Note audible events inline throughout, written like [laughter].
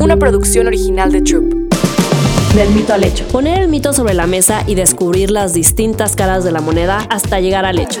una producción original de Troop. Del mito al hecho. Poner el mito sobre la mesa y descubrir las distintas caras de la moneda hasta llegar al hecho.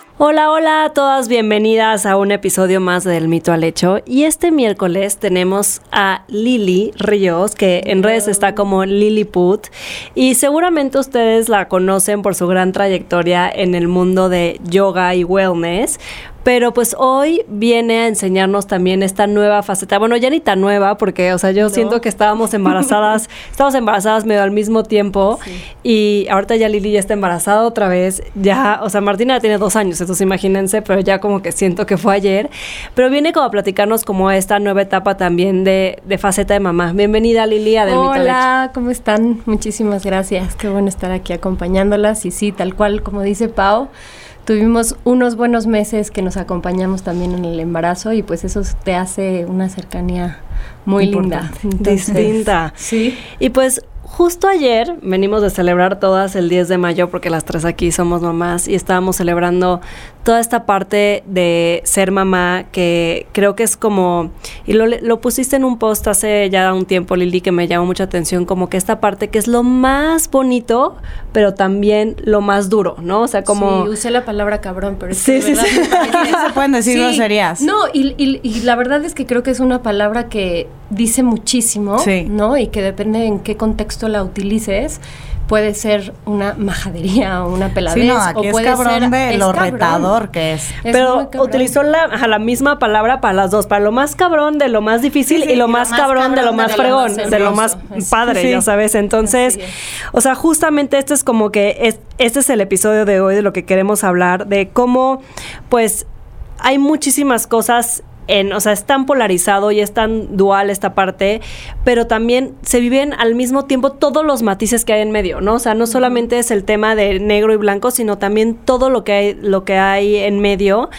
Hola, hola a todas, bienvenidas a un episodio más del mito al hecho. Y este miércoles tenemos a Lili Ríos, que en redes está como Lilliput. Y seguramente ustedes la conocen por su gran trayectoria en el mundo de yoga y wellness. Pero pues hoy viene a enseñarnos también esta nueva faceta. Bueno, ya ni tan nueva, porque, o sea, yo siento que estábamos embarazadas, [laughs] estábamos embarazadas medio al mismo tiempo. Y ahorita ya Lili ya está embarazada otra vez. Ya, o sea, Martina tiene dos años, entonces imagínense, pero ya como que siento que fue ayer. Pero viene como a platicarnos como esta nueva etapa también de, de faceta de mamá. Bienvenida, Lili, a. Hola, ¿cómo están? Muchísimas gracias. Qué bueno estar aquí acompañándolas. Y sí, tal cual como dice Pau, tuvimos unos buenos meses que nos acompañamos también en el embarazo y pues eso te hace una cercanía muy linda. Entonces, Distinta. Sí. Y pues justo ayer venimos de celebrar todas el 10 de mayo porque las tres aquí somos mamás y estábamos celebrando toda esta parte de ser mamá que creo que es como, y lo, lo pusiste en un post hace ya un tiempo Lili que me llamó mucha atención, como que esta parte que es lo más bonito pero también lo más duro, ¿no? O sea, como... Sí, usé la palabra cabrón, pero es Sí, que sí, sí. No [laughs] se pueden decir groserías. No, y, y- y la verdad es que creo que es una palabra que dice muchísimo, Sí. ¿no? Y que depende en qué contexto la utilices, puede ser una majadería o una peladez. Sí, no, aquí o es puede cabrón ser, de es lo cabrón. retador que es. Pero utilizó la, la misma palabra para las dos, para lo más cabrón de lo más difícil Sí, sí, y lo y lo más más cabrón de lo más de lo fregón, más de lo más padre, sí. ya sabes. Entonces, o sea, justamente este es como que es, este es el episodio de hoy de lo que queremos hablar, de cómo, pues, hay muchísimas cosas en, o sea, es tan polarizado y es tan dual esta parte, pero también se viven al mismo tiempo todos los matices que hay en medio, ¿no? O sea, no solamente es el tema de negro y blanco, sino también todo lo que hay, lo que hay en medio.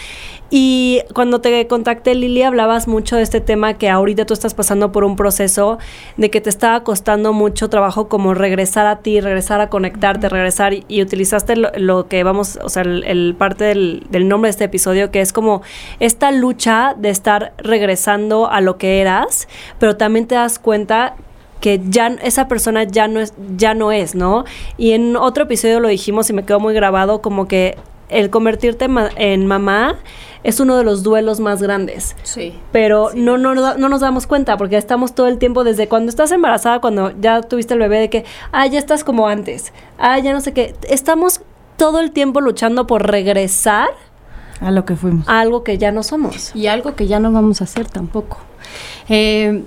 Y cuando te contacté, Lili, hablabas mucho de este tema que ahorita tú estás pasando por un proceso de que te estaba costando mucho trabajo como regresar a ti, regresar a conectarte, regresar y, y utilizaste lo, lo que vamos, o sea, el, el parte del, del nombre de este episodio, que es como esta lucha de estar regresando a lo que eras, pero también te das cuenta que ya esa persona ya no es ya no es, ¿no? Y en otro episodio lo dijimos y me quedó muy grabado como que el convertirte ma- en mamá es uno de los duelos más grandes. Sí. Pero no, no, no, no nos damos cuenta porque estamos todo el tiempo desde cuando estás embarazada, cuando ya tuviste el bebé, de que, ah, ya estás como antes, ah, ya no sé qué. Estamos todo el tiempo luchando por regresar A lo que fuimos. a algo que ya no somos. Y algo que ya no vamos a hacer tampoco. Eh,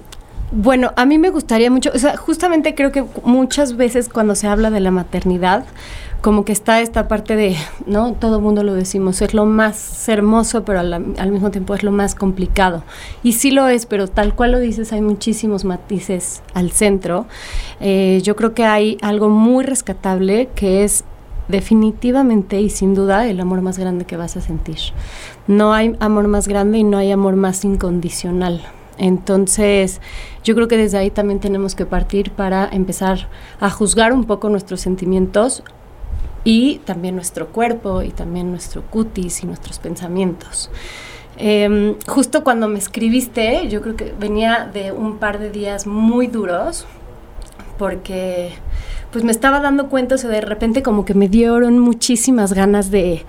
bueno, a mí me gustaría mucho, o sea, justamente creo que muchas veces cuando se habla de la maternidad, como que está esta parte de, ¿no? Todo mundo lo decimos, es lo más hermoso, pero al, al mismo tiempo es lo más complicado. Y sí lo es, pero tal cual lo dices, hay muchísimos matices al centro. Eh, yo creo que hay algo muy rescatable que es definitivamente y sin duda el amor más grande que vas a sentir. No hay amor más grande y no hay amor más incondicional. Entonces, yo creo que desde ahí también tenemos que partir para empezar a juzgar un poco nuestros sentimientos y también nuestro cuerpo y también nuestro cutis y nuestros pensamientos. Eh, justo cuando me escribiste, yo creo que venía de un par de días muy duros porque pues me estaba dando cuenta, o sea, de repente como que me dieron muchísimas ganas de...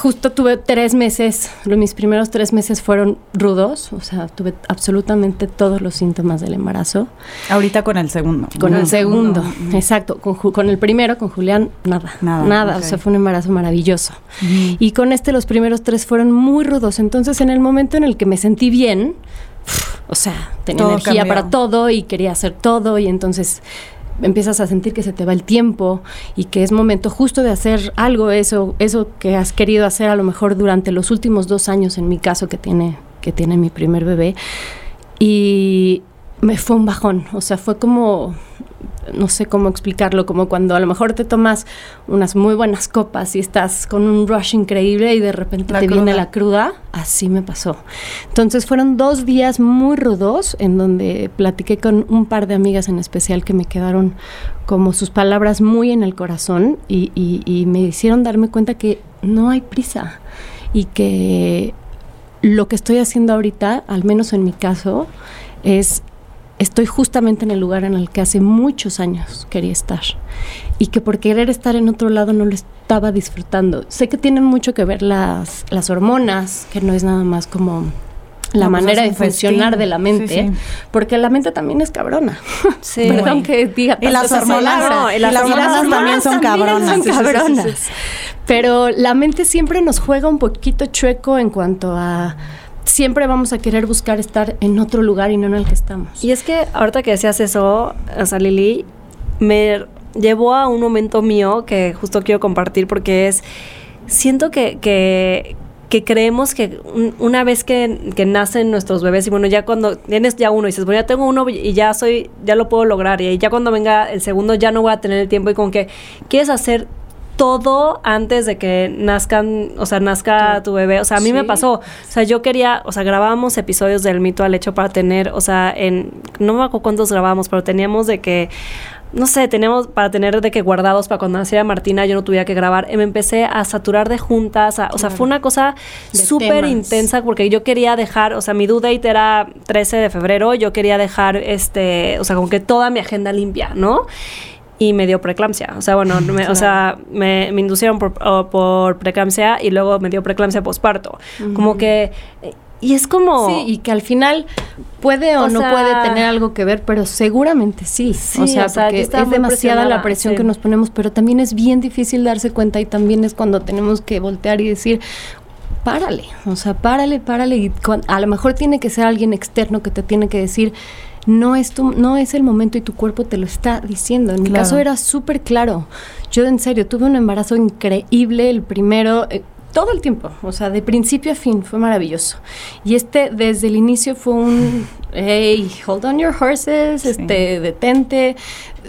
Justo tuve tres meses, mis primeros tres meses fueron rudos, o sea, tuve absolutamente todos los síntomas del embarazo. Ahorita con el segundo. Con el Ujú. segundo, Ujú. exacto. Con, el primero, con Julián, nada. Nada, Nada. O sea, fue un embarazo maravilloso. Y con este, los primeros tres fueron muy rudos. Entonces, en el momento en el que me sentí bien, o sea, tenía Todo energía cambió. para todo y quería hacer todo. Y entonces empiezas a sentir que se te va el tiempo y que es momento justo de hacer algo, eso, eso que has querido hacer a lo mejor durante los últimos dos años, en mi caso, que tiene, que tiene mi primer bebé. Y me fue un bajón, o sea, fue como no sé cómo explicarlo, como cuando a lo mejor te tomas unas muy buenas copas y estás con un rush increíble y de repente te viene la cruda, así me pasó. Entonces fueron dos días muy rudos en donde platiqué con un par de amigas en especial que me quedaron como sus palabras muy en el corazón y, y me hicieron darme cuenta que no hay prisa y que lo que estoy haciendo ahorita, al menos en mi caso, es estoy justamente en el lugar en el que hace muchos años quería estar y que por querer estar en otro lado no lo estaba disfrutando. Sé que tienen mucho que ver las, las hormonas, que no es nada más como la pues manera de funcionar de la mente, porque la mente también es cabrona. Sí. [laughs] Perdón que diga y las hormonas, y las, hormonas, también son cabronas. cabronas. Pero la mente siempre nos juega un poquito chueco en cuanto a siempre vamos a querer buscar estar en otro lugar y no en el que estamos. Y es que ahorita que decías eso, o sea, Lili, me llevó a un momento mío que justo quiero compartir porque es, siento que, que, creemos que una vez que, que, nacen nuestros bebés y bueno, ya cuando tienes ya uno y dices, bueno, ya tengo uno y ya soy, ya lo puedo lograr y ya cuando venga el segundo ya no voy a tener el tiempo y con que quieres hacer todo antes de que nazcan, o sea, nazca tu bebé. O sea, a mí me pasó. O sea, yo quería, o sea, grabábamos episodios del mito al hecho para tener, o sea, en, no me acuerdo cuántos grabamos, pero teníamos de que no sé, teníamos para tener de que guardados para cuando naciera Martina yo no tuviera que grabar. Y me empecé a saturar de juntas, o sea, fue una cosa súper intensa porque yo quería dejar, o sea, mi due date era 13 de febrero, yo quería dejar, este, o sea, como que toda mi agenda limpia, ¿no? Y me dio preeclampsia. O sea, bueno, o sea, me, inducieron por, por, preeclampsia y luego me dio preeclampsia posparto. Como que... Y es como... Sí, y que al final puede o, no puede tener algo que ver, pero seguramente sí. o sea, porque es demasiada la presión que nos ponemos, pero también es bien difícil darse cuenta y también es cuando tenemos que voltear y decir, párale, o sea, párale, párale. Y a lo mejor tiene que ser alguien externo que te tiene que decir, no es, tu, no es el momento y tu cuerpo te lo está diciendo. En mi caso era súper claro. Yo en serio tuve un embarazo increíble, el primero, eh, todo el tiempo, o sea, de principio a fin, fue maravilloso. Y este desde el inicio fue un, hey, hold on your horses, este, detente,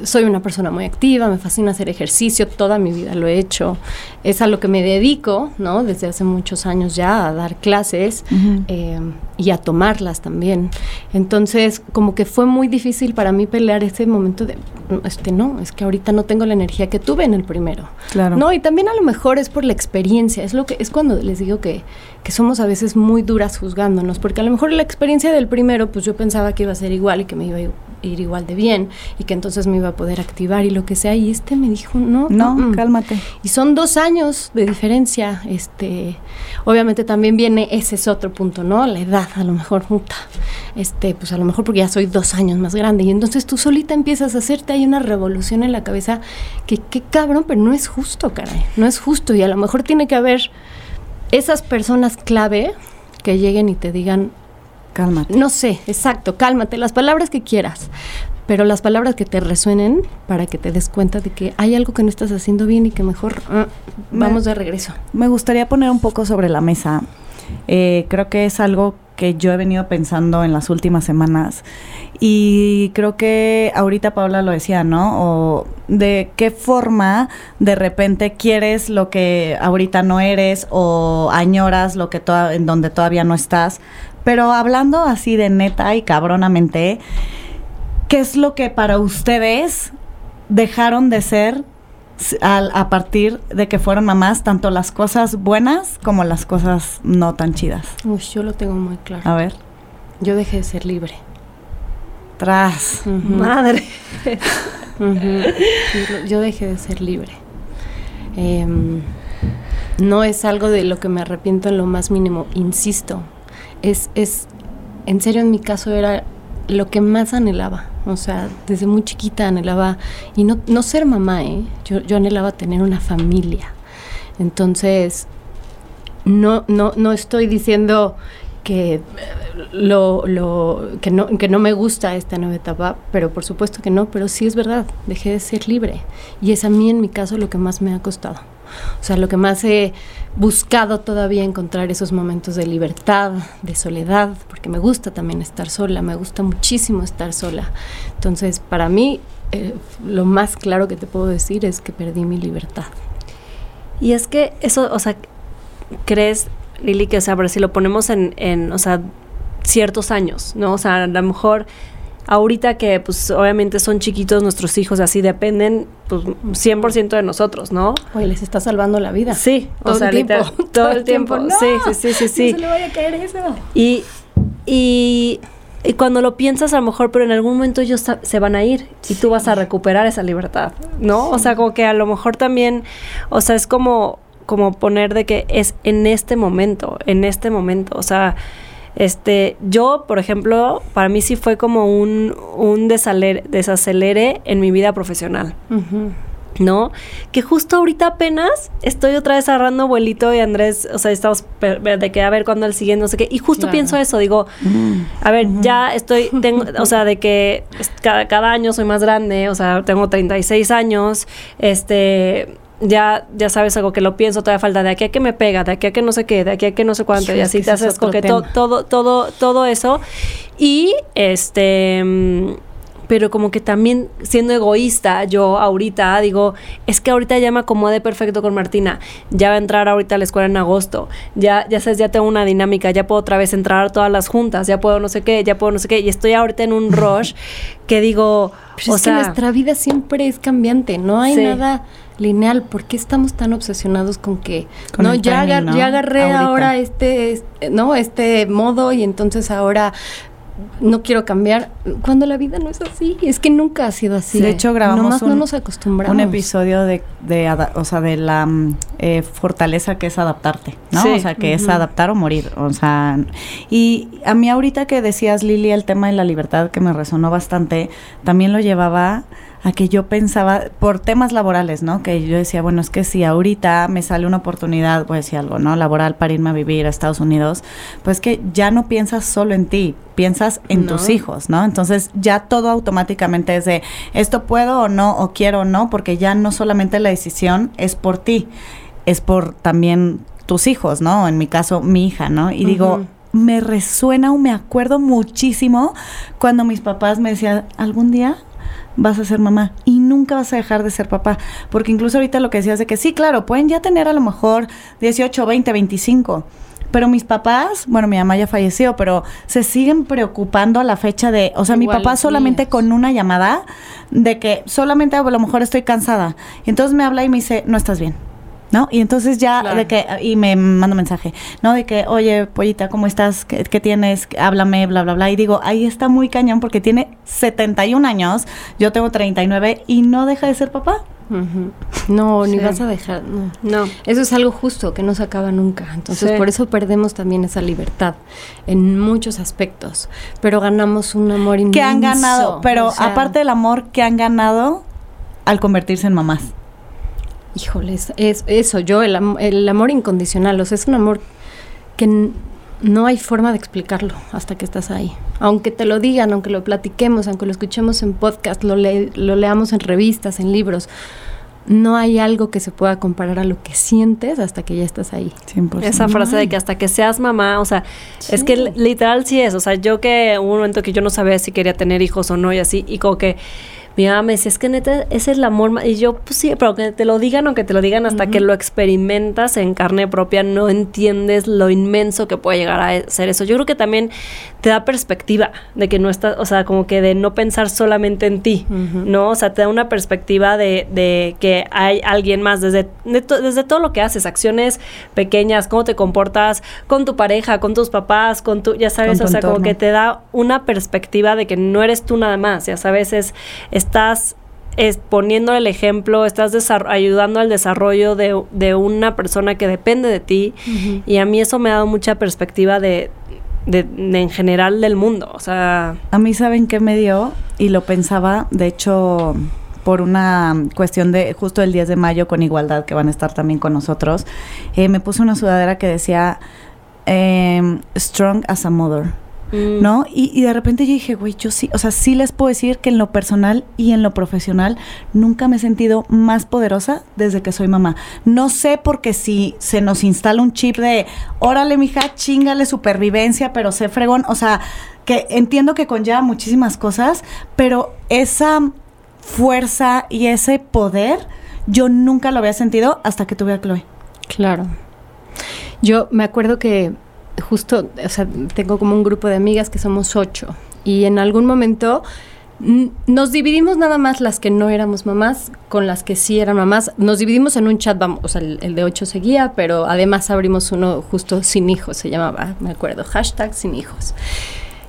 soy una persona muy activa, me fascina hacer ejercicio, toda mi vida lo he hecho, es a lo que me dedico, ¿no? Desde hace muchos años ya a dar clases eh, y a tomarlas también. Entonces, como que fue muy difícil para mí pelear ese momento de, este, no, es que ahorita no tengo la energía que tuve en el primero. Claro. No, y también a lo mejor es por la experiencia, es lo que, es cuando les digo que, que somos a veces muy duras juzgándonos, porque a lo mejor la experiencia del primero, pues yo pensaba que iba a ser igual y que me iba a ir igual de bien y que entonces me iba a poder activar y lo que sea. Y este me dijo, no, no, cálmate. Y son dos años de diferencia. Este, obviamente también viene, ese es otro punto, ¿no? La edad, a lo mejor, puta. Este, pues a lo mejor porque ya soy dos años más grande. Y entonces tú solita empiezas a hacerte, hay una revolución en la cabeza que, qué cabrón, pero no es justo, caray. No es justo. Y a lo mejor tiene que haber esas personas clave que lleguen y te digan, Cálmate. No sé, exacto, cálmate, las palabras que quieras, pero las palabras que te resuenen para que te des cuenta de que hay algo que no estás haciendo bien y que mejor ah, vamos de regreso. Me gustaría poner un poco sobre la mesa. Eh, creo que es algo que yo he venido pensando en las últimas semanas y creo que ahorita Paula lo decía, ¿no? O de qué forma de repente quieres lo que ahorita no eres o añoras lo que en donde todavía no estás pero hablando así de neta y cabronamente, ¿qué es lo que para ustedes dejaron de ser a partir de que fueron mamás, tanto las cosas buenas como las cosas no tan chidas? Uy, yo lo tengo muy claro. A ver. Yo dejé de ser libre. Tras. Madre. yo, dejé de ser libre. Em, no es algo de lo que me arrepiento en lo más mínimo, insisto es, es, en serio en mi caso era lo que más anhelaba. O sea, desde muy chiquita anhelaba, y no, no ser mamá, ¿eh? yo, yo anhelaba tener una familia. Entonces, no, no, no estoy diciendo que lo, que no que no me gusta esta nueva etapa, pero por supuesto que no, pero sí es verdad, dejé de ser libre y es a mí en mi caso lo que más me ha costado. O sea, lo que más he buscado todavía encontrar esos momentos de libertad, de soledad, porque me gusta también estar sola, me gusta muchísimo estar sola. Entonces, para mí, eh, lo más claro que te puedo decir es que perdí mi libertad. Y es que eso, o sea, crees, Lili, que, o sea, si lo ponemos en, en, o sea, ciertos años, ¿no? O sea, a lo mejor ahorita que pues obviamente son chiquitos nuestros hijos así dependen pues 100% de nosotros, ¿no? Oye, les está salvando la vida. Sí, todo o sea, [laughs] el tiempo. literal, todo, el tiempo. No, sí, sí, sí, sí, sí. No se le vaya a caer eso. Y, y, y cuando lo piensas a lo mejor, pero en algún momento ellos se van a ir y tú vas a recuperar esa libertad, ¿no? O sea, como que a lo mejor también, o sea, es como, como poner de que es en este momento, en este momento, o sea, este, yo, por ejemplo, para mí sí fue como un, un desaler- desacelere en mi vida profesional. ¿no? Que justo ahorita apenas estoy otra vez agarrando abuelito y Andrés, o sea, estamos de que a ver cuándo el siguiente, no sé qué. Y justo Claro. pienso eso, digo, a ver, ya estoy, tengo, o sea, de que cada, cada año soy más grande, o sea, tengo 36 años, este, ya, ya sabes algo que lo pienso, todavía falta de aquí a que me pega, de aquí a que no sé qué, de aquí a que no sé cuánto, Híjole, y así te haces con que to- todo, todo, todo eso. Y este mm, pero como que también siendo egoísta, yo ahorita digo, es que ahorita ya me acomodé perfecto con Martina, ya va a entrar ahorita a la escuela en agosto, ya, ya sabes, ya tengo una dinámica, ya puedo otra vez entrar a todas las juntas, ya puedo no sé qué, ya puedo no sé qué, y estoy ahorita en un [laughs] rush que digo, Pero o es sea, que nuestra vida siempre es cambiante, no hay Sí. nada lineal. ¿Por qué estamos tan obsesionados con que Con no ya, timing, agar- ¿no? ya agarré Ahorita. ahora este, este, no este modo y entonces ahora no quiero cambiar cuando la vida no es así? Es que nunca ha sido así. De hecho, grabamos Nomás no un- nos acostumbramos. un episodio de, de o sea, de la mm, eh, fortaleza que es adaptarte, ¿no? Sí. O sea, que es adaptar o morir, o sea, y a mí ahorita que decías, Lili, el tema de la libertad que me resonó bastante, también lo llevaba a que yo pensaba, por temas laborales, ¿no? Que yo decía, bueno, es que si ahorita me sale una oportunidad, voy a decir algo, ¿no? Laboral para irme a vivir a Estados Unidos, pues que ya no piensas solo en ti, piensas en No. tus hijos, ¿no? Entonces ya todo automáticamente es de, esto puedo o no, o quiero o no, porque ya no solamente la decisión es por ti, es por también tus hijos, ¿no? En mi caso, mi hija, ¿no? Y digo, me resuena o me acuerdo muchísimo cuando mis papás me decían, algún día vas a ser mamá y nunca vas a dejar de ser papá. Porque incluso ahorita lo que decías de que sí, claro, pueden ya tener a lo mejor 18, 20, 25. Pero mis papás, bueno, mi mamá ya falleció, pero se siguen preocupando a la fecha de, o sea, mi papá solamente con una llamada de que solamente a lo mejor estoy cansada. Y entonces me habla y me dice, no estás bien. ¿No? Y entonces ya Claro. de que, y me manda mensaje, ¿no? De que, oye, pollita, ¿cómo estás? ¿Qué, qué tienes? Háblame, bla, bla, bla. Y digo, ahí está muy cañón porque tiene 71 años, yo tengo 39 y no deja de ser papá. No, ni vas a dejar. No. no. Eso es algo justo que no se acaba nunca. Entonces, Sí. por eso perdemos también esa libertad en muchos aspectos. Pero ganamos un amor inmenso. Que han ganado, pero O sea, aparte del amor que han ganado al convertirse en mamás. Híjoles, es eso, yo, el, am- el amor incondicional, o sea, es un amor que no hay forma de explicarlo hasta que estás ahí. Aunque te lo digan, aunque lo platiquemos, aunque lo escuchemos en podcast, lo, le- lo leamos en revistas, en libros, no hay algo que se pueda comparar a lo que sientes hasta que ya estás ahí. 100%. Esa frase de que hasta que seas mamá, o sea, es que literal sí es, o sea, yo que hubo un momento que yo no sabía si quería tener hijos o no y así, y como que mi mamá me decía, es que neta, ese es el amor, ma-". y yo, pues sí, pero que te lo digan o que te lo digan hasta que lo experimentas en carne propia, no entiendes lo inmenso que puede llegar a ser eso. Yo creo que también te da perspectiva de que no estás, o sea, como que de no pensar solamente en ti. ¿no? O sea, te da una perspectiva de, de que hay alguien más desde, de to- desde todo lo que haces, acciones pequeñas, cómo te comportas con tu pareja, con tus papás, con tu, ya sabes, Con o sea, como que te da una perspectiva de que no eres tú nada más, ya sabes, es, estás es poniendo el ejemplo, estás ayudando al desarrollo de, de una persona que depende de ti y a mí eso me ha dado mucha perspectiva de, de- de en general del mundo, o sea, A mí, ¿saben qué me dio? Y lo pensaba, de hecho, por una cuestión de justo el 10 de mayo con Igualdad, que van a estar también con nosotros, eh, me puse una sudadera que decía em, Strong as a Mother. Mm, ¿no? Y, y de repente yo dije, güey, yo sí, o sea, sí les puedo decir que en lo personal y en lo profesional nunca me he sentido más poderosa desde que soy mamá. No sé porque si se nos instala un chip de, órale, mija, chingale supervivencia, pero sé fregón, o sea, que entiendo que conlleva muchísimas cosas, pero esa fuerza y ese poder, yo nunca lo había sentido hasta que tuve a Chloe. Claro. Yo me acuerdo que justo, o sea, tengo como un grupo de amigas que somos ocho y en algún momento nos dividimos nada más las que no éramos mamás con las que sí eran mamás. Nos dividimos en un chat, vamos, o sea, el, de ocho seguía, pero además abrimos uno justo sin hijos, se llamaba, me acuerdo, hashtag sin hijos.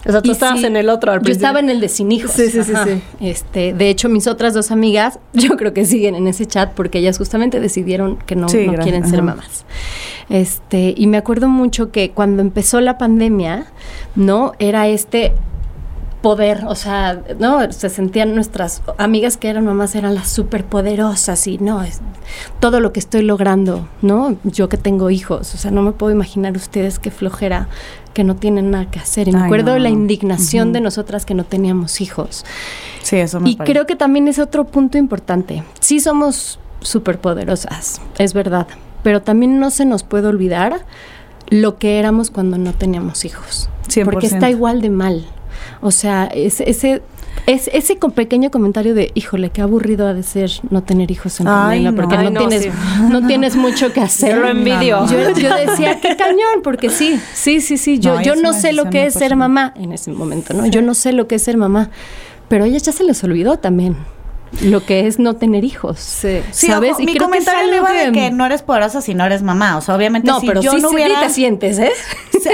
O sea, tú estabas en el otro Yo estaba en el de sin hijos. Sí, sí, sí, sí, Este, de hecho, mis otras dos amigas, [laughs] yo creo que siguen en ese chat porque ellas justamente decidieron que no, no quieren ser mamás. Este, y me acuerdo mucho que cuando empezó la pandemia, ¿no? Era este poder, o sea, ¿no? Se sentían nuestras amigas que eran mamás, eran las superpoderosas y no, es todo lo que estoy logrando, ¿no? Yo que tengo hijos, o sea, no me puedo imaginar ustedes qué flojera que no tienen nada que hacer. Y me acuerdo la indignación de nosotras que no teníamos hijos. Sí, eso me Y creo que también es otro punto importante. Sí somos superpoderosas, es verdad, pero también no se nos puede olvidar lo que éramos cuando no teníamos hijos. Porque está igual de mal. O sea, ese, ese es ese con pequeño comentario de, híjole, qué aburrido ha de ser no tener hijos en pandemia, porque no, tienes, no tienes mucho que hacer. Yo lo envidio. Yo, decía, qué cañón, porque sí, sí, sí, sí. Yo no, yo no sé lo que es ser mamá en ese momento, ¿no? Yo no sé lo que es ser mamá. Pero a ellas ya se les olvidó también lo que es no tener hijos. Sí. ¿Sabes? y mi comentario iba de que no eres poderosa si no eres mamá. O sea, obviamente no, pero yo no hubiera... te sientes, ¿eh?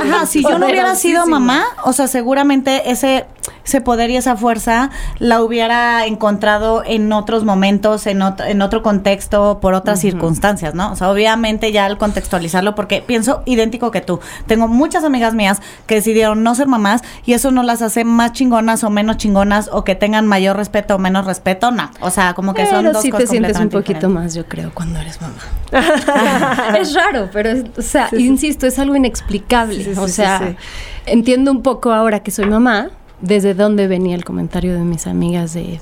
Ajá, [laughs] si yo no hubiera sido mamá, o sea, seguramente ese, ese poder y esa fuerza la hubiera encontrado en otros momentos, en otro, en otro contexto, por otras circunstancias, ¿no? O sea, obviamente ya al contextualizarlo, porque pienso idéntico que tú. Tengo muchas amigas mías que decidieron no ser mamás y eso no las hace más chingonas o menos chingonas o que tengan mayor respeto o menos respeto, no. O sea, como que son dos sí te sientes un poquito más, yo creo, cuando eres mamá. [laughs] es raro, pero, o sea, insisto, es algo inexplicable. o sea, entiendo un poco ahora que soy mamá, desde dónde venía el comentario de mis amigas de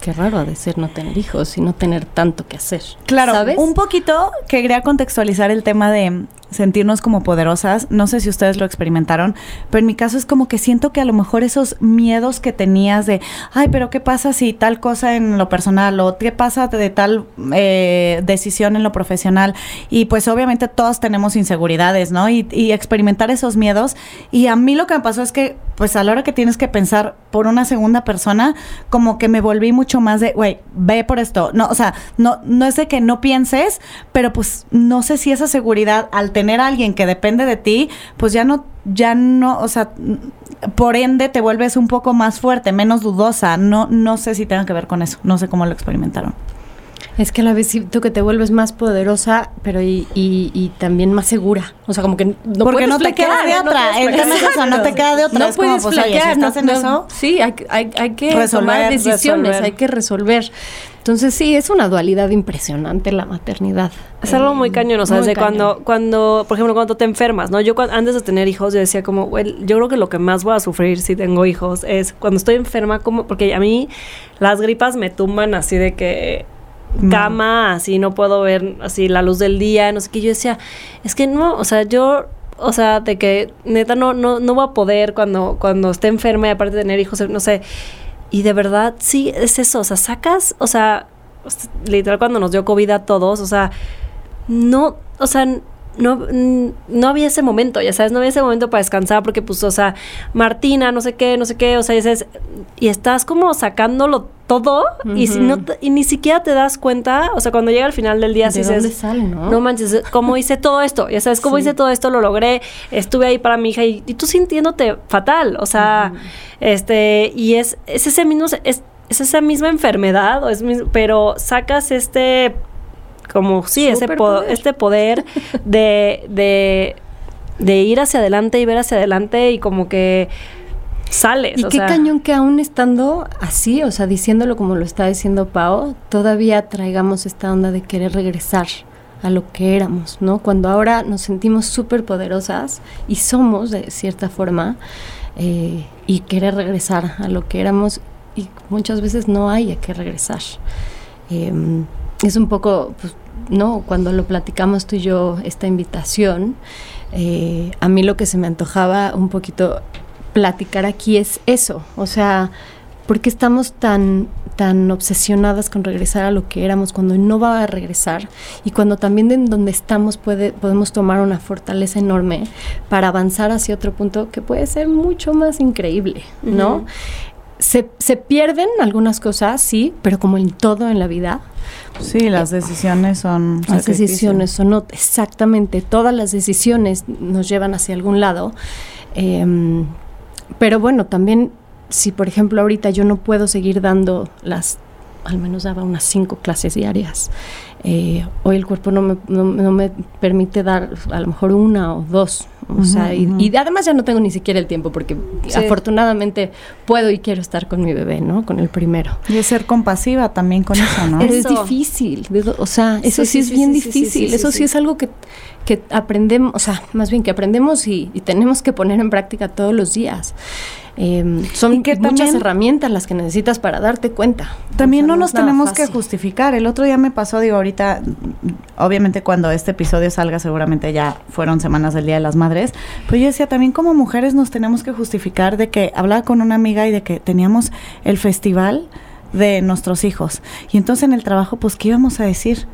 qué raro ha de ser no tener hijos y no tener tanto que hacer. Claro, un poquito quería contextualizar el tema de sentirnos como poderosas. No sé si ustedes lo experimentaron, pero en mi caso es como que siento que a lo mejor esos miedos que tenías de, ay, pero ¿qué pasa si tal cosa en lo personal o qué pasa de tal eh, decisión en lo profesional? Y pues obviamente todos tenemos inseguridades, ¿no? Y, y experimentar esos miedos. Y a mí lo que me pasó es que, pues a la hora que tienes que pensar por una segunda persona, como que me volví mucho más de, güey, ve por esto. No, o sea, no, no es de que no pienses, pero pues no sé si esa seguridad al tener a alguien que depende de ti, pues ya no, ya no, o sea, por ende te vuelves un poco más fuerte, menos dudosa. No, no sé si tenga que ver con eso. No sé cómo lo experimentaron. Es que a la vez siento que te vuelves más poderosa, pero y, y, también más segura. O sea, como que no Porque no te queda de otra. es eso, no te queda de otra. No puedes como, pues, ¿estás en eso? Sí, hay, hay, hay que resolver, tomar decisiones, hay que resolver. Entonces sí, es una dualidad impresionante la maternidad. Es algo muy cañón, o sea, desde cuando, cuando, por ejemplo, cuando te enfermas, ¿no? Yo antes de tener hijos, yo decía como, yo creo que lo que más voy a sufrir si tengo hijos es cuando estoy enferma, como, porque a mí las gripas me tumban así de que cama, así no puedo ver así la luz del día, no sé qué. Yo decía, es que no, o sea, yo o sea, de que neta no, no, no va a poder cuando, cuando esté enferma y aparte de tener hijos, no sé. Y de verdad, sí, es eso, o sea, sacas, o sea, literal cuando nos dio COVID a todos, o sea, no, o sea, no, no había ese momento, ya sabes, no había ese momento para descansar porque pues, o sea, Martina, no sé qué, no sé qué, o sea, y estás como sacándolo todo y, si no y ni siquiera te das cuenta, o sea, cuando llega al final del día, ¿De dónde sale, no? no manches, ¿cómo hice todo esto? Ya sabes, ¿cómo hice todo esto? Lo logré, estuve ahí para mi hija y, tú sintiéndote fatal, o sea, este, y es, es ese mismo, es, es esa misma enfermedad, o es, pero sacas este como sí, ese este poder de, de, de, ir hacia adelante y ver hacia adelante y como que sales. Y qué cañón que aún estando así, o sea, diciéndolo como lo está diciendo Pau, todavía traigamos esta onda de querer regresar a lo que éramos, ¿no? Cuando ahora nos sentimos súper poderosas y somos de cierta forma eh, y querer regresar a lo que éramos y muchas veces no hay a qué regresar. Em, es un poco, pues, ¿no? Cuando lo platicamos tú y yo, esta invitación, eh, a mí lo que se me antojaba un poquito platicar aquí es eso, o sea, ¿por qué estamos tan, tan obsesionadas con regresar a lo que éramos cuando no va a regresar y cuando también en donde estamos puede, podemos tomar una fortaleza enorme para avanzar hacia otro punto que puede ser mucho más increíble, ¿no? Se, se pierden algunas cosas, sí, pero como en todo en la vida, Sí, las decisiones son... las sacrificio. decisiones son exactamente, todas las decisiones nos llevan hacia algún lado. Em, pero bueno, también si por ejemplo ahorita yo no puedo seguir dando las, al menos daba unas cinco clases diarias, eh, hoy el cuerpo no me, no, no me permite dar a lo mejor una o dos. O sea, y, y además ya no tengo ni siquiera el tiempo porque Sí. afortunadamente puedo y quiero estar con mi bebé, ¿no? Con el primero. Y es ser compasiva también con eso, ¿no? Pero es difícil, o sea, eso Sí, sí, sí, es bien sí, sí, sí, difícil, sí, eso sí. sí es algo que, que aprendemos, o sea, más bien que aprendemos y, y tenemos que poner en práctica todos los días. Eh, son que muchas también- herramientas las que necesitas para darte cuenta. También O sea, no nos tenemos que justificar. El otro día me pasó, digo, ahorita, obviamente cuando este episodio salga, seguramente ya fueron semanas del Día de las Madres, pero yo decía, también como mujeres nos tenemos que justificar de que hablaba con una amiga y de que teníamos el festival de nuestros hijos. Y entonces en el trabajo, pues, ¿qué íbamos a decir?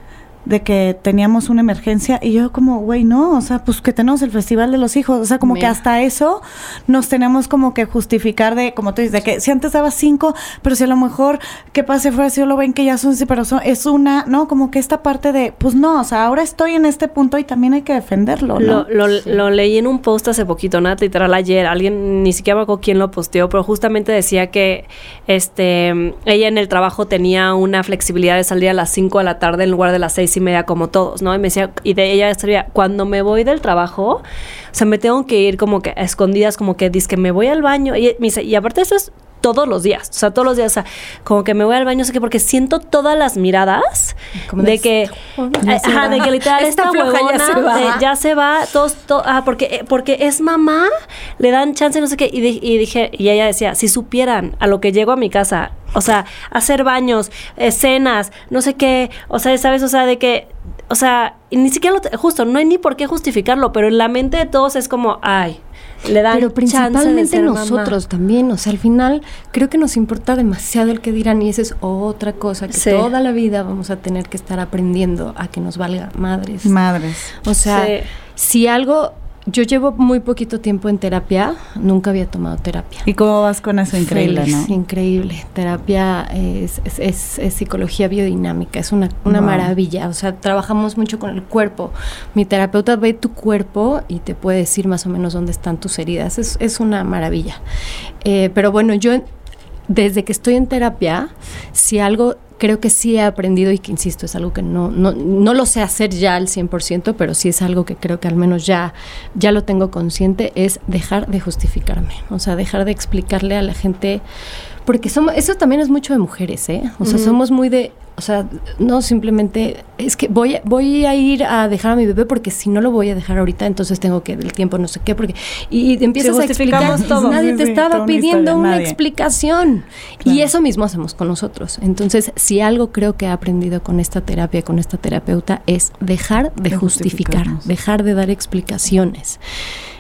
De que teníamos una emergencia y yo como, güey, no, o sea, pues que tenemos el festival de los hijos, o sea, como que hasta eso nos tenemos como que justificar de, como tú dices, de que si antes daba cinco, pero si a lo mejor que pase fuera, si lo ven que ya son, sí, pero son, es una, ¿no? Como que esta parte de, pues no, o sea, ahora estoy en este punto y también hay que defenderlo, ¿no? Lo, lo, lo leí en un post hace poquito, nada, literal ayer. Alguien, ni siquiera me acuerdo quién lo posteó, pero justamente decía que este ella en el trabajo tenía una flexibilidad de salir a las 5 de la tarde en lugar de las seis y media como todos, ¿no? Y me decía, y de ella escribía, cuando me voy del trabajo, o sea, me tengo que ir como que a escondidas, como que dice que me voy al baño. Y me dice, y aparte eso es todos los días, o sea, todos los días, o sea, como que me voy al baño, no sé qué, porque siento todas las miradas Como de que, se ajá, de que literal Esta esta floja ya huevona se va. de ya se va, todos, to- ah, porque, eh, porque es mamá, le dan chance, no sé qué, y, y dije, y ella decía, si supieran a lo que llego a mi casa, o sea, hacer baños, escenas, no sé qué, o sea, sabes, o sea, de que, o sea, y ni siquiera, lo justo, no hay ni por qué justificarlo, pero en la mente de todos es como, ay, le dan Pero de principalmente mamá. nosotros también, o sea, al final creo que nos importa demasiado el que dirán y esa es otra cosa que Sí. toda la vida vamos a tener que estar aprendiendo a que nos valga madres. Madres. O sea, Sí. si algo, yo llevo muy poquito tiempo en terapia, nunca había tomado terapia. ¿Y cómo vas con eso? Increíble, Feliz, ¿no? Increíble. Terapia es, es- es- es psicología biodinámica, es una, una Wow. maravilla. O sea, trabajamos mucho con el cuerpo. Mi terapeuta ve tu cuerpo y te puede decir más o menos dónde están tus heridas. Es, es una maravilla. Eh, pero bueno, yo desde que estoy en terapia, si algo creo que sí he aprendido y que insisto, es algo que no, no, no lo sé hacer ya al 100%, pero sí es algo que creo que al menos ya, ya lo tengo consciente, es dejar de justificarme, o sea, dejar de explicarle a la gente, porque somos, eso también es mucho de mujeres, ¿eh? O sea, somos muy de, o sea, no simplemente, es que voy, a- voy a ir a dejar a mi bebé porque si no lo voy a dejar ahorita, entonces tengo que el tiempo no sé qué, porque, y, y empiezas a explicar, todo. nadie Sí, te sí, estaba una pidiendo historia, una explicación. Claro. Y eso mismo hacemos con nosotros. Entonces, si algo creo que he aprendido con esta terapia, con esta terapeuta, es dejar de, De justificar, dejar de dar explicaciones.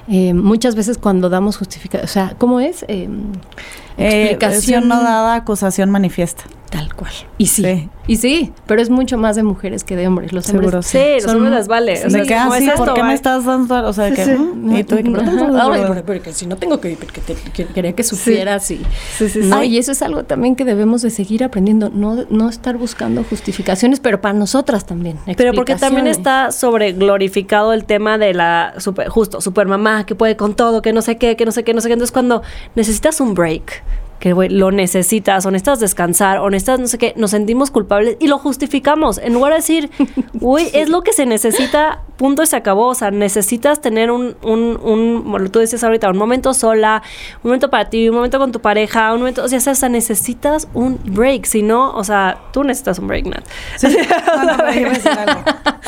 Eh, muchas veces cuando damos justificación, o sea, ¿cómo es? Eh, explicación explicación no dada, acusación manifiesta. Tal cual. Y sí, Sí. y sí, pero es mucho más de mujeres que de hombres. Los Seguro, hombres Sí, los son- hombres les vale. O de que, ah, sí, esto, ¿por qué me estás dando? O sea, de que. ¿mm? y tú de que, Ajá. Ahora, pero- pero que si no tengo que, porque te- que- quería que supieras y, Sí, sí, sí. y eso es algo también que debemos de seguir aprendiendo, no, no estar buscando justificaciones, pero para nosotras también. Pero porque también está sobre glorificado el tema de la super, justo super mamá que puede con todo, que no sé qué, que no sé qué, no sé qué. Entonces cuando necesitas un break, que lo necesitas, o necesitas descansar, o necesitas no sé qué, nos sentimos culpables y lo justificamos. En lugar de decir, [laughs] uy, es lo que se necesita, punto y se acabó. O sea, necesitas tener un, un, un, tú dices ahorita, un momento sola, un momento para ti, un momento con tu pareja, un momento, o sea, o sea, necesitas un break. Si no, o sea, tú necesitas un break, Nat. Sí, [laughs] no, no, pero iba a decir algo.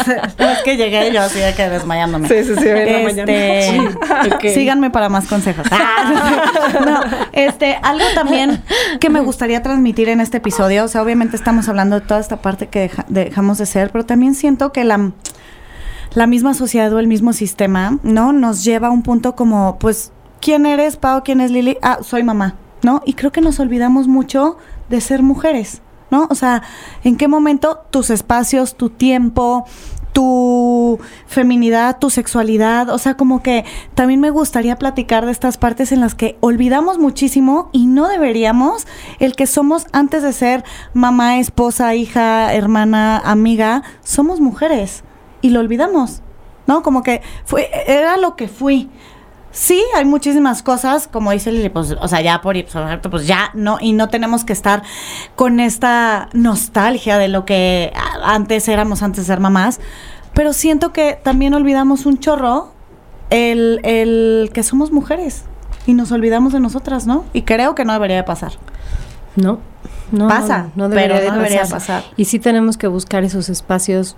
[laughs] es que llegué yo así de que desmayándome. Sí, sí, sí, Este, mañana. Ok. Síganme para más consejos. no, este, algo también [laughs] que me gustaría transmitir en este episodio, o sea, obviamente estamos hablando de toda esta parte que deja- dejamos de ser, pero también siento que la la misma sociedad o el mismo sistema, ¿no? Nos lleva a un punto como, pues, ¿quién eres, Pau? ¿Quién es Lili? Ah, soy mamá, ¿no? Y creo que nos olvidamos mucho de ser mujeres, ¿no? O sea, ¿en qué momento tus espacios, tu tiempo, tu feminidad, tu sexualidad, o sea, como que también me gustaría platicar de estas partes en las que olvidamos muchísimo y no deberíamos el que somos antes de ser mamá, esposa, hija, hermana, amiga, somos mujeres y lo olvidamos, ¿no? Como que fue era lo que fui. Sí, hay muchísimas cosas, como dice Lili, pues, o sea, ya por pues ya no, y no tenemos que estar con esta nostalgia de lo que antes éramos antes de ser mamás, pero siento que también olvidamos un chorro el, el que somos mujeres y nos olvidamos de nosotras, ¿no? Y creo que no debería de pasar. No, no. Pasa, no, debería, pero no debería pasar. pasar. Y sí tenemos que buscar esos espacios.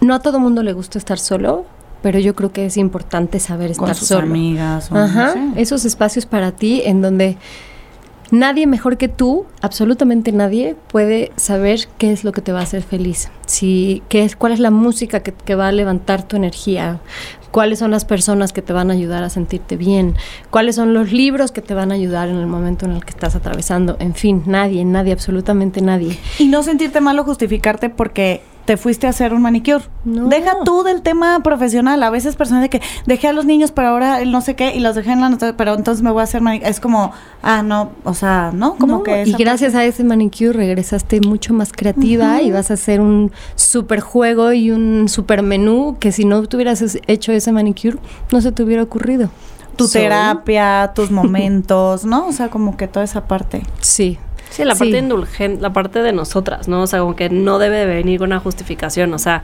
No a todo mundo le gusta estar solo, pero yo creo que es importante saber estar Con sus solo. amigas. o Ajá, no sé. esos espacios para ti en donde nadie mejor que tú, absolutamente nadie, puede saber qué es lo que te va a hacer feliz. Si, qué es, cuál es la música que, que va a levantar tu energía, cuáles son las personas que te van a ayudar a sentirte bien, cuáles son los libros que te van a ayudar en el momento en el que estás atravesando. En fin, nadie, nadie, absolutamente nadie. Y no sentirte mal o justificarte porque te fuiste a hacer un manicure. No. Deja tú del tema profesional. A veces personas de que dejé a los niños, pero ahora no sé qué, y los dejé en la nota, pero entonces me voy a hacer manicure. Es como, ah, no, o sea, ¿no? Como No, que... y gracias a ese manicure regresaste mucho más creativa y vas a hacer un super juego y un super menú que si no tuvieras hecho ese manicure no se te hubiera ocurrido. tu So, terapia, tus [laughs] momentos, ¿no? O sea, como que toda esa parte. Sí. Sí, la parte indulgente, la parte de nosotras, ¿no? O sea, como que no debe de venir con una justificación, o sea,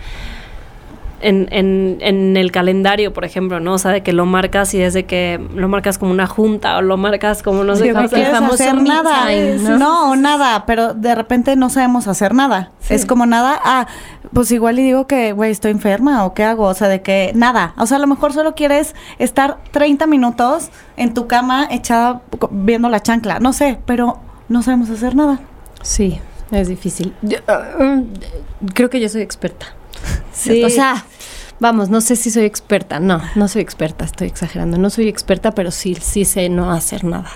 en, en, en el calendario, por ejemplo, ¿no? O sea, de que lo marcas y es de que lo marcas como una junta o lo marcas como no sé qué. hacer nada. time, ¿no? ¿no? nada, pero de repente no sabemos hacer nada. Es como nada, ah, pues igual y digo que, güey, estoy enferma o qué hago, o sea, de que nada. O sea, a lo mejor solo quieres estar 30 minutos en tu cama echada viendo la chancla, no sé, pero no sabemos hacer nada. Sí, es difícil. Yo, uh, um, creo que yo soy experta. [laughs] Sí. O sea, vamos, no sé si soy experta. No, no soy experta, estoy exagerando. No soy experta, pero sí, sí sé no hacer nada.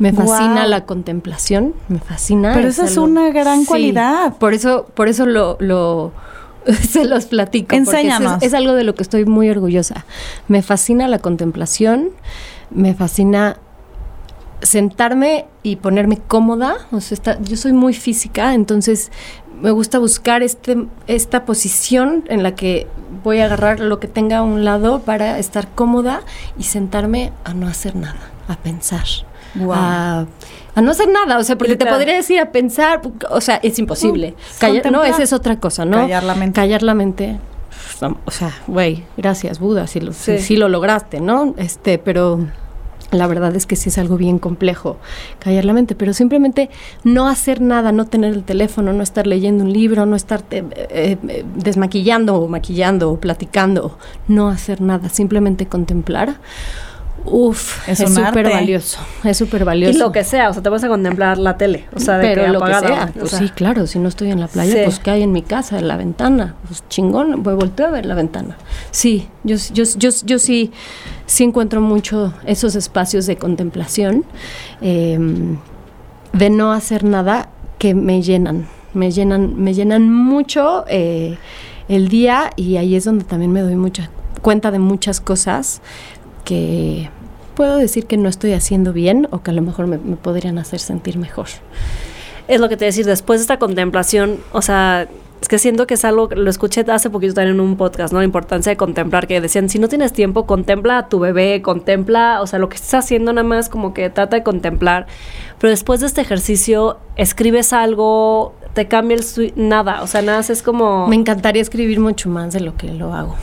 Me fascina la contemplación, me fascina. Pero esa es algo- una gran Sí, cualidad. Por eso, por eso lo, lo [laughs] se los platico. Enséñanos. Es, es algo de lo que estoy muy orgullosa. Me fascina la contemplación, me fascina sentarme y ponerme cómoda. O sea, está- yo soy muy física, entonces me gusta buscar este, esta posición en la que voy a agarrar lo que tenga a un lado para estar cómoda y sentarme a no hacer nada, a pensar. A, a no hacer nada, o sea, porque te podría decir a pensar, o sea, es imposible. Mm, Calla- no, esa es otra cosa, ¿no? Callar la mente. Callar la mente. O sea, güey, gracias, Buda, si lo, si- Sí. si lo lograste, ¿no? Este, pero la verdad es que sí es algo bien complejo, callar la mente, pero simplemente no hacer nada, no tener el teléfono, no estar leyendo un libro, no estar eh, eh, desmaquillando o maquillando o platicando, no hacer nada, simplemente contemplar. Uf, Es súper valioso, es súper Y valioso. lo que sea, o sea, te vas a contemplar la tele, o sea, de pero que lo que apagada, sea, o pues sea. sí, claro, si no estoy en la playa, Sí. pues ¿qué hay en mi casa, en la ventana? Pues chingón, voy volteo a ver la ventana. Sí, yo, yo, yo, yo sí, sí encuentro mucho esos espacios de contemplación, eh, de no hacer nada que me llenan, me llenan, me llenan mucho eh, el día y ahí es donde también me doy mucha cuenta de muchas cosas que puedo decir que no estoy haciendo bien o que a lo mejor me, podrían hacer sentir mejor. Es lo que te decir, después de esta contemplación, o sea, es que siento que es algo, lo escuché hace poquito también en un podcast, ¿no? La importancia de contemplar, que decían, si no tienes tiempo, contempla a tu bebé, contempla, o sea, lo que estás haciendo nada más como que trata de contemplar, pero después de este ejercicio, escribes algo, te cambia el nada, o sea, nada, es como... Me encantaría escribir mucho más de lo que lo hago.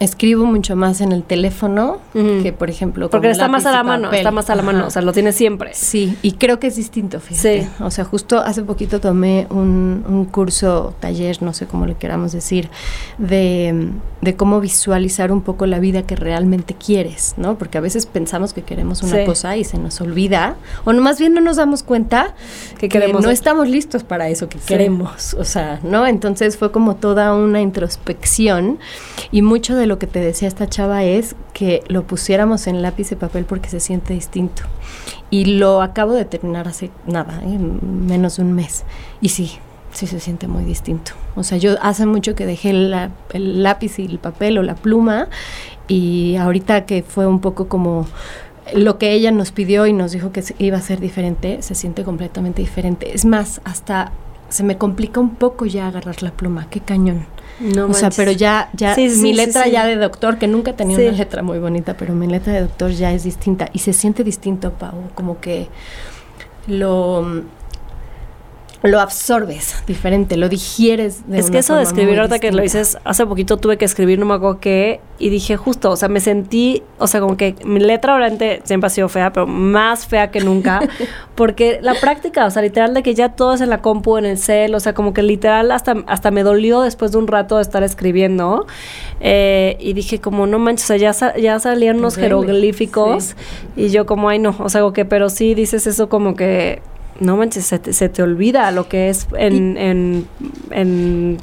Escribo mucho más en el teléfono Ujú. que, por ejemplo, Porque está más a la mano, papel. está más a la mano, o sea, lo tienes siempre. Sí, y creo que es distinto, fíjate. Sí. O sea, justo hace poquito tomé un, un curso, taller, no sé cómo le queramos decir, de, de cómo visualizar un poco la vida que realmente quieres, ¿no? Porque a veces pensamos que queremos una Sí. cosa y se nos olvida, o no, más bien no nos damos cuenta Que que queremos no estamos listos para eso que Sí. queremos, o sea, ¿no? Entonces fue como toda una introspección y mucho de lo que te decía esta chava es que lo pusiéramos en lápiz de papel porque se siente distinto. Y lo acabo de terminar hace nada, ¿eh? menos de un mes. Y sí, sí se siente muy distinto. O sea, yo hace mucho que dejé el lápiz y el papel o la pluma y ahorita que fue un poco como lo que ella nos pidió y nos dijo que iba a ser diferente, se siente completamente diferente. Es más, hasta se me complica un poco ya agarrar la pluma, qué cañón. No o sea, pero ya, ya, Sí, sí, mi letra sí. ya de doctor, que nunca tenía una letra muy bonita, pero mi letra de doctor ya es distinta y se siente distinto, Pau, como que lo lo absorbes diferente, lo digieres de es que eso de escribir, ahorita que lo dices, hace poquito tuve que escribir, no me acuerdo qué, y dije justo, o sea, me sentí, o sea, como que mi letra obviamente siempre ha sido fea, pero más fea que nunca, [laughs] porque la práctica, o sea, literal de que ya todo es en la compu, en el cel, o sea, como que literal hasta, hasta me dolió después de un rato de estar escribiendo, eh, y dije como, no manches, o sea, ya, ya salían unos jeroglíficos, y yo como, ay no, o sea, como que, pero sí dices eso como que... No manches, se te, se te olvida lo que es en, en, en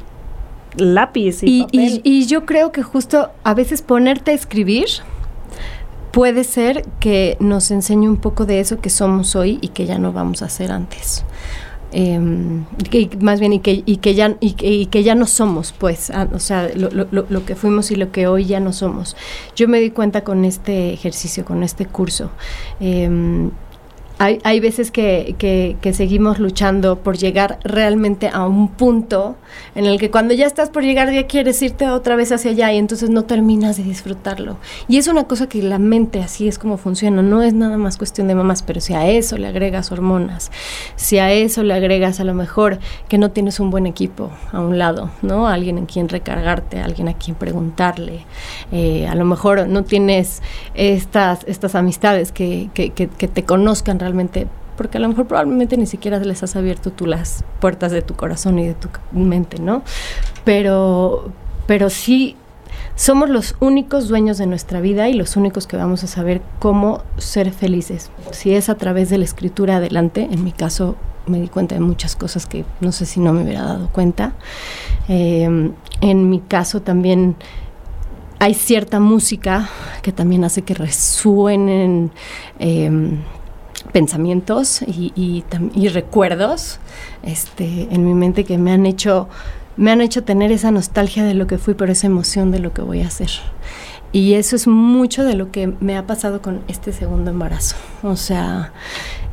lápiz y, Y, papel. y- y yo creo que justo a veces ponerte a escribir puede ser que nos enseñe un poco de eso que somos hoy y que ya no vamos a hacer antes. Que- más bien y que, y que ya y que, y que ya no somos pues ah, o sea lo, lo- lo- que fuimos y lo que hoy ya no somos yo me di cuenta con este ejercicio con este curso em, hay, veces que, seguimos luchando por llegar realmente a un punto en el que cuando ya estás por llegar ya quieres irte otra vez hacia allá y entonces no terminas de disfrutarlo. Y es una cosa que la mente así es como funciona, no es nada más cuestión de mamás, pero si a eso le agregas hormonas, si a eso le agregas a lo mejor que no tienes un buen equipo a un lado, ¿no? Alguien en quien recargarte, alguien a quien preguntarle, eh, a lo mejor no tienes estas, estas amistades que, que, que te conozcan realmente, porque a lo mejor probablemente ni siquiera les has abierto tú las puertas de tu corazón y de tu mente, ¿no? Pero, pero sí somos los únicos dueños de nuestra vida y los únicos que vamos a saber cómo ser felices. Si es a través de la escritura adelante, en mi caso me di cuenta de muchas cosas que no sé si no me hubiera dado cuenta. Eh, en mi caso también hay cierta música que también hace que resuenen eh, pensamientos y, y, y recuerdos este, en mi mente que me han hecho me han hecho tener esa nostalgia de lo que fui, pero esa emoción de lo que voy a hacer. Y eso es mucho de lo que me ha pasado con este segundo embarazo. O sea,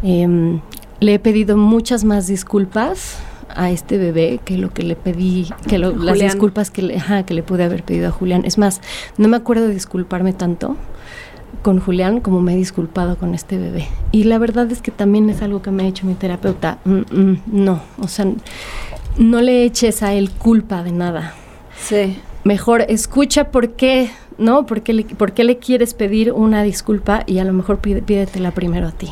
em, le he pedido muchas más disculpas a este bebé que lo que le pedí, que lo- las disculpas que le, ajá, que le pude haber pedido a Julián. Es más, no me acuerdo de disculparme tanto con Julián como me he disculpado con este bebé. Y la verdad es que también es algo que me ha hecho mi terapeuta. Mm, mm, no, o sea, no le eches a él culpa de nada. Sí. Mejor escucha por qué, ¿no? ¿Por qué le, por qué le quieres pedir una disculpa y a lo mejor pide- pídetela primero a ti.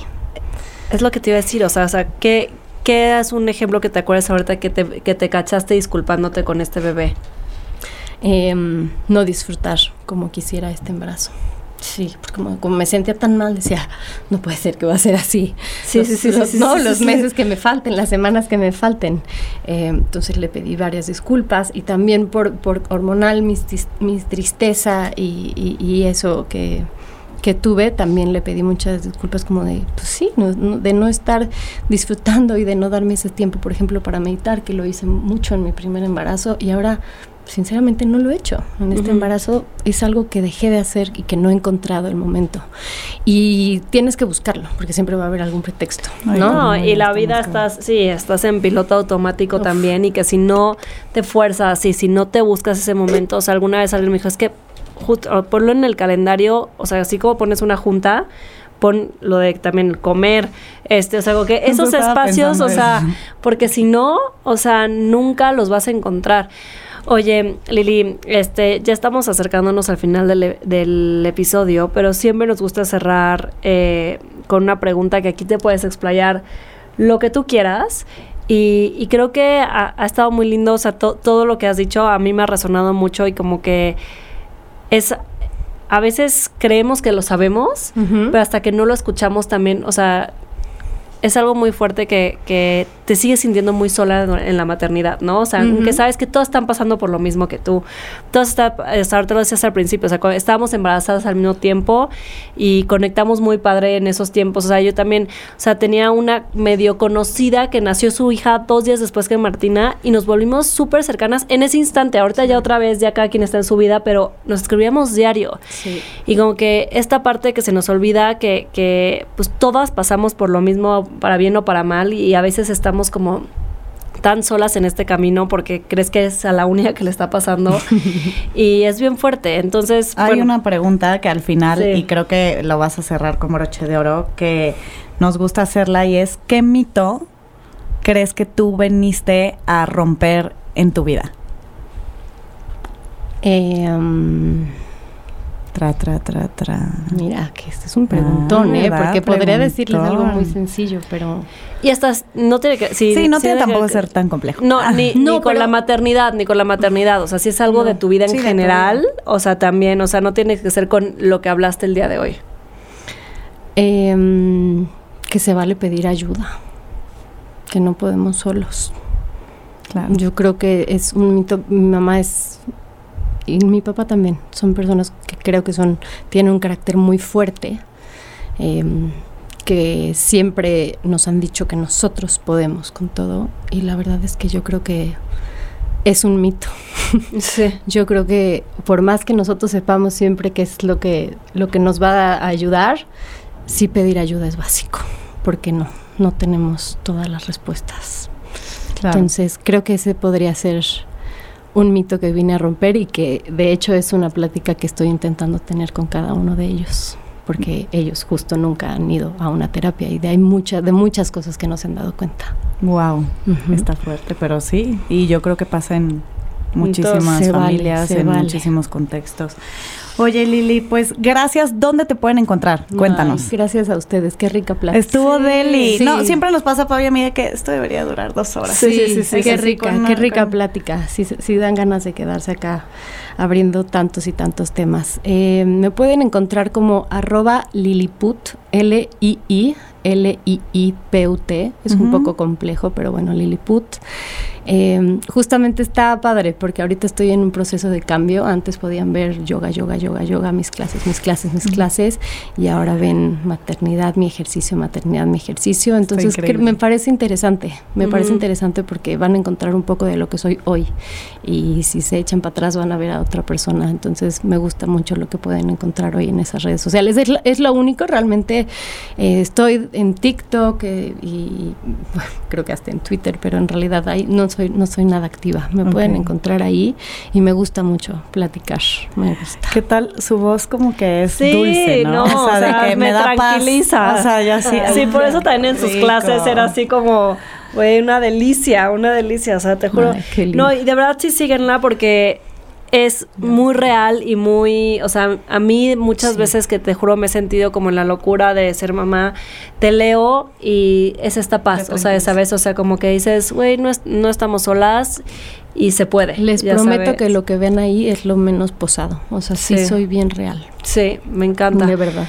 Es lo que te iba a decir, o sea, o sea, ¿qué, qué es un ejemplo que te acuerdas ahorita que te, que te cachaste disculpándote con este bebé? Em, no disfrutar como quisiera este embarazo. Sí, porque como, como me sentía tan mal, decía, no puede ser que va a ser así. Sí, Los- sí, sí, los- sí, No, sí, los sí. meses que me falten, las semanas que me falten. Eh, entonces le pedí varias disculpas y también por, por hormonal, mis, tis- mi tristeza y, y- y eso que, que tuve, también le pedí muchas disculpas como de, pues sí, no- no- de no estar disfrutando y de no darme ese tiempo, por ejemplo, para meditar, que lo hice mucho en mi primer embarazo y ahora sinceramente no lo he hecho. En este embarazo es algo que dejé de hacer y que no he encontrado el momento. Y tienes que buscarlo, porque siempre va a haber algún pretexto, Ay, ¿no? Y la vida como- estás, sí, estás en piloto automático Uf. también y que si no te fuerzas y si no te buscas ese momento, o sea, alguna vez alguien me dijo, es que justo, ponlo en el calendario, o sea, así como pones una junta, pon lo de también comer, este, o sea, como que esos espacios, o sea, eso. porque si no, o sea, nunca los vas a encontrar. Oye, Lili, este, ya estamos acercándonos al final del, del episodio, pero siempre nos gusta cerrar eh, con una pregunta que aquí te puedes explayar lo que tú quieras. Y, y creo que ha, ha estado muy lindo, o sea, to- todo lo que has dicho a mí me ha resonado mucho y como que es, a veces creemos que lo sabemos, pero hasta que no lo escuchamos también, o sea, es algo muy fuerte que, que te sigues sintiendo muy sola en la maternidad, ¿no? O sea, aunque sabes que todos están pasando por lo mismo que tú. Todos están, te lo decías al principio, o sea, estábamos embarazadas al mismo tiempo y conectamos muy padre en esos tiempos. O sea, yo también, o sea, tenía una medio conocida que nació su hija dos días después que Martina y nos volvimos súper cercanas en ese instante. Ahorita ya otra vez, ya cada quien está en su vida, pero nos escribíamos diario. Sí. Y como que esta parte que se nos olvida que, que pues todas pasamos por lo mismo para bien o para mal y a veces estamos como tan solas en este camino porque crees que es a la única que le está pasando [laughs] y es bien fuerte. Entonces, hay una pregunta que al final y creo que lo vas a cerrar con broche de oro que nos gusta hacerla y es ¿qué mito crees que tú veniste a romper en tu vida? Eh, Tra, tra, tra, tra. Mira, que este es un preguntón, ¿eh? Porque podría decirles algo muy sencillo, pero... Y hasta no tiene que... Sí, no tiene tampoco que ser tan complejo. No, ah. ni, ni con la maternidad, ni con la maternidad. O sea, si es algo de tu vida en general, o sea, también, o sea, no tiene que ser con lo que hablaste el día de hoy. Em, que se vale pedir ayuda. Que no podemos solos. Claro. Yo creo que es un mito. Mi mamá es y mi papá también. Son personas que creo que son, tienen un carácter muy fuerte, em, que siempre nos han dicho que nosotros podemos con todo. Y la verdad es que yo creo que es un mito. [laughs] yo creo que por más que nosotros sepamos siempre qué es lo que, lo que nos va a ayudar, sí pedir ayuda es básico, porque no, no tenemos todas las respuestas. Entonces creo que ese podría ser un mito que vine a romper y que de hecho es una plática que estoy intentando tener con cada uno de ellos porque ellos justo nunca han ido a una terapia y de hay muchas de muchas cosas que no se han dado cuenta. Wow, está fuerte, pero sí, y yo creo que pasa en muchísimas familias, en muchísimos contextos. Oye, Lili, pues gracias. ¿Dónde te pueden encontrar? Cuéntanos. gracias a ustedes. Qué rica plática. Estuvo Deli. No, siempre nos pasa, Pablo, a mí que esto debería durar dos horas. Sí, sí, sí. qué rica, qué rica plática. Sí, sí dan ganas de quedarse acá abriendo tantos y tantos temas. Eh, me pueden encontrar como arroba liliput, L-I-I, L-I-I-P-U-T. Es un poco complejo, pero bueno, Liliput. Em, justamente está padre porque ahorita estoy en un proceso de cambio. Antes podían ver yoga, yoga, yoga, yoga, mis clases, mis clases, mis clases. Y ahora ven maternidad, mi ejercicio, maternidad, mi ejercicio. Entonces me parece interesante. Me parece interesante porque van a encontrar un poco de lo que soy hoy. Y si se echan para atrás van a ver a otra persona. Entonces me gusta mucho lo que pueden encontrar hoy en esas redes sociales. Es, lo único. Realmente eh, estoy en TikTok eh, y [laughs] creo que hasta en Twitter, pero en realidad ahí no soy no soy nada activa. Me pueden encontrar ahí y me gusta mucho platicar. Me gusta. ¿Qué tal su voz como que es dulce, ¿no? o sea, de que me, da tranquiliza. O sea, ya sí. Sí, por eso también en sus clases era así como Güey, una delicia, una delicia, o sea, te juro. no, y de verdad sí síguenla porque es muy real y muy, o sea, a mí muchas veces que te juro me he sentido como en la locura de ser mamá, te leo y es esta paz, o sea, esa vez, o sea, como que dices, güey, no, no estamos solas y se puede. Les prometo que lo que ven ahí es lo menos posado, o sea, sí, soy bien real. Sí, me encanta. De verdad.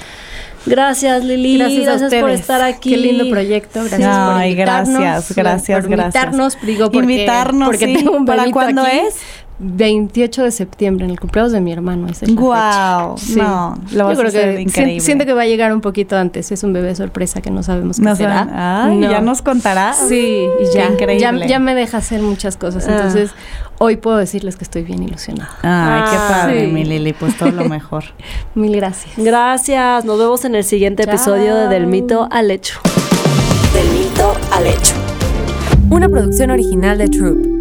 Gracias Lili, gracias, por estar aquí. Qué lindo proyecto, gracias por invitarnos. Gracias, gracias, por invitarnos, digo porque, invitarnos, porque tengo un ¿Para cuándo es? 28 de septiembre, en el cumpleaños de mi hermano. Es el wow, no, lo vas a hacer increíble. Siento que va a llegar un poquito antes. Es un bebé sorpresa que no sabemos qué será. Ay, ya nos contará. Sí, y ya, increíble. ya, me deja hacer muchas cosas. Ah. Entonces, hoy puedo decirles que estoy bien ilusionada. Ay, qué padre, mi Lili. Pues todo lo mejor. [laughs] Mil gracias. Gracias. Nos vemos en el siguiente episodio de Del Mito al Hecho. Del Mito al Hecho. Una producción original de Troop.